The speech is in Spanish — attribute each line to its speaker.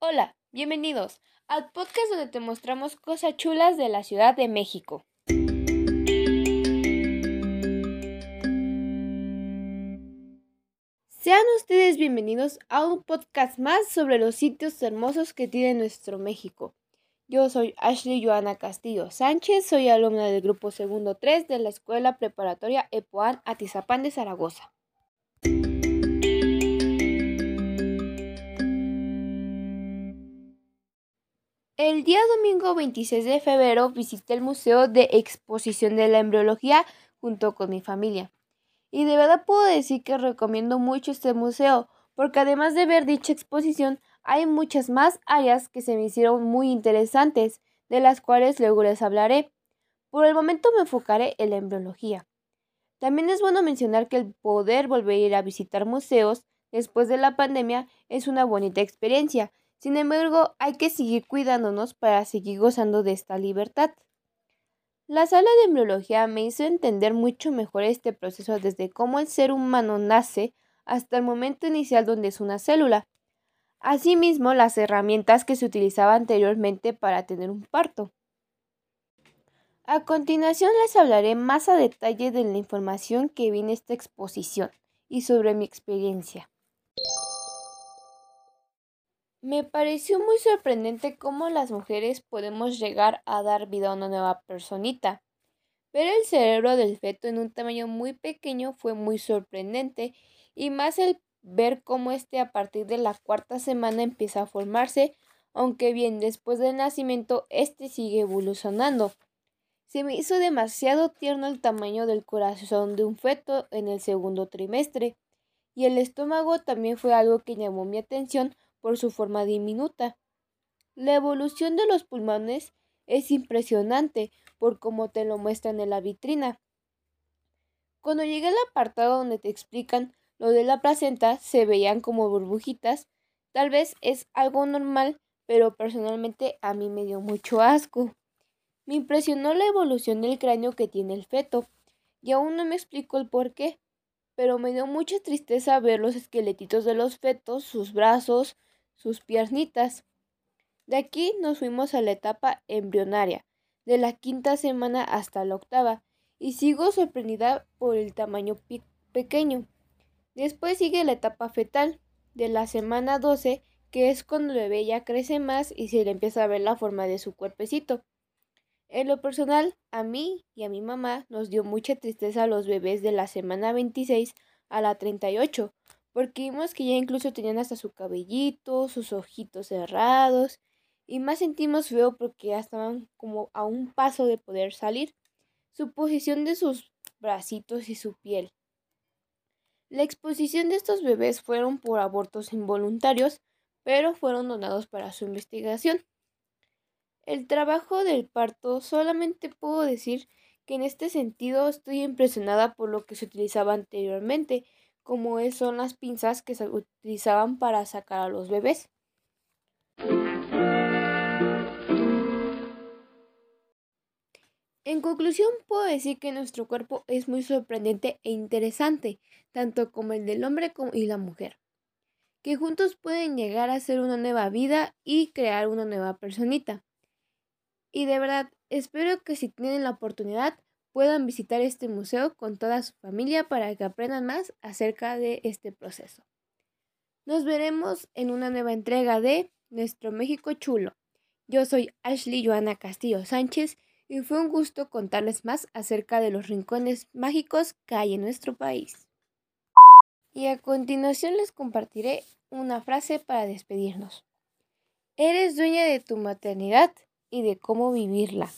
Speaker 1: Hola, bienvenidos al podcast donde te mostramos cosas chulas de la Ciudad de México. Sean ustedes bienvenidos a un podcast más sobre los sitios hermosos que tiene nuestro México. Yo soy Ashley Joana Castillo Sánchez, soy alumna del grupo segundo 3 de la Escuela Preparatoria EPOAN Atizapán de Zaragoza. El día domingo 26 de febrero visité el Museo de Exposición de la Embriología junto con mi familia. Y de verdad puedo decir que recomiendo mucho este museo, porque además de ver dicha exposición, hay muchas más áreas que se me hicieron muy interesantes, de las cuales luego les hablaré. Por el momento me enfocaré en la embriología. También es bueno mencionar que el poder volver a visitar museos después de la pandemia es una bonita experiencia, sin embargo, hay que seguir cuidándonos para seguir gozando de esta libertad. La sala de embriología me hizo entender mucho mejor este proceso desde cómo el ser humano nace hasta el momento inicial donde es una célula. Asimismo, las herramientas que se utilizaban anteriormente para tener un parto. A continuación les hablaré más a detalle de la información que vi en esta exposición y sobre mi experiencia. Me pareció muy sorprendente cómo las mujeres podemos llegar a dar vida a una nueva personita. Pero el cerebro del feto en un tamaño muy pequeño fue muy sorprendente y más el ver cómo este a partir de la cuarta semana empieza a formarse, aunque bien después del nacimiento este sigue evolucionando. Se me hizo demasiado tierno el tamaño del corazón de un feto en el segundo trimestre, y el estómago también fue algo que llamó mi atención por su forma diminuta. La evolución de los pulmones es impresionante por cómo te lo muestran en la vitrina. Cuando llegué al apartado donde te explican lo de la placenta, se veían como burbujitas. Tal vez es algo normal, pero personalmente a mí me dio mucho asco. Me impresionó la evolución del cráneo que tiene el feto, y aún no me explico el por qué, pero me dio mucha tristeza ver los esqueletitos de los fetos, sus brazos, sus piernitas. De aquí nos fuimos a la etapa embrionaria, de la quinta semana hasta la octava, y sigo sorprendida por el tamaño pequeño. Después sigue la etapa fetal, de la semana 12, que es cuando el bebé ya crece más y se le empieza a ver la forma de su cuerpecito. En lo personal, a mí y a mi mamá nos dio mucha tristeza los bebés de la semana 26 a la 38, porque vimos que ya incluso tenían hasta su cabellito, sus ojitos cerrados, y más sentimos feo porque ya estaban como a un paso de poder salir, su posición de sus bracitos y su piel. La exposición de estos bebés fueron por abortos involuntarios, pero fueron donados para su investigación. El trabajo del parto solamente puedo decir que en este sentido estoy impresionada por lo que se utilizaba anteriormente, como son las pinzas que se utilizaban para sacar a los bebés. En conclusión, puedo decir que nuestro cuerpo es muy sorprendente e interesante, tanto como el del hombre y la mujer, que juntos pueden llegar a ser una nueva vida y crear una nueva personita. Y de verdad, espero que si tienen la oportunidad puedan visitar este museo con toda su familia para que aprendan más acerca de este proceso. Nos veremos en una nueva entrega de Nuestro México Chulo. Yo soy Ashley Joana Castillo Sánchez y fue un gusto contarles más acerca de los rincones mágicos que hay en nuestro país. Y a continuación les compartiré una frase para despedirnos. Eres dueña de tu maternidad y de cómo vivirla.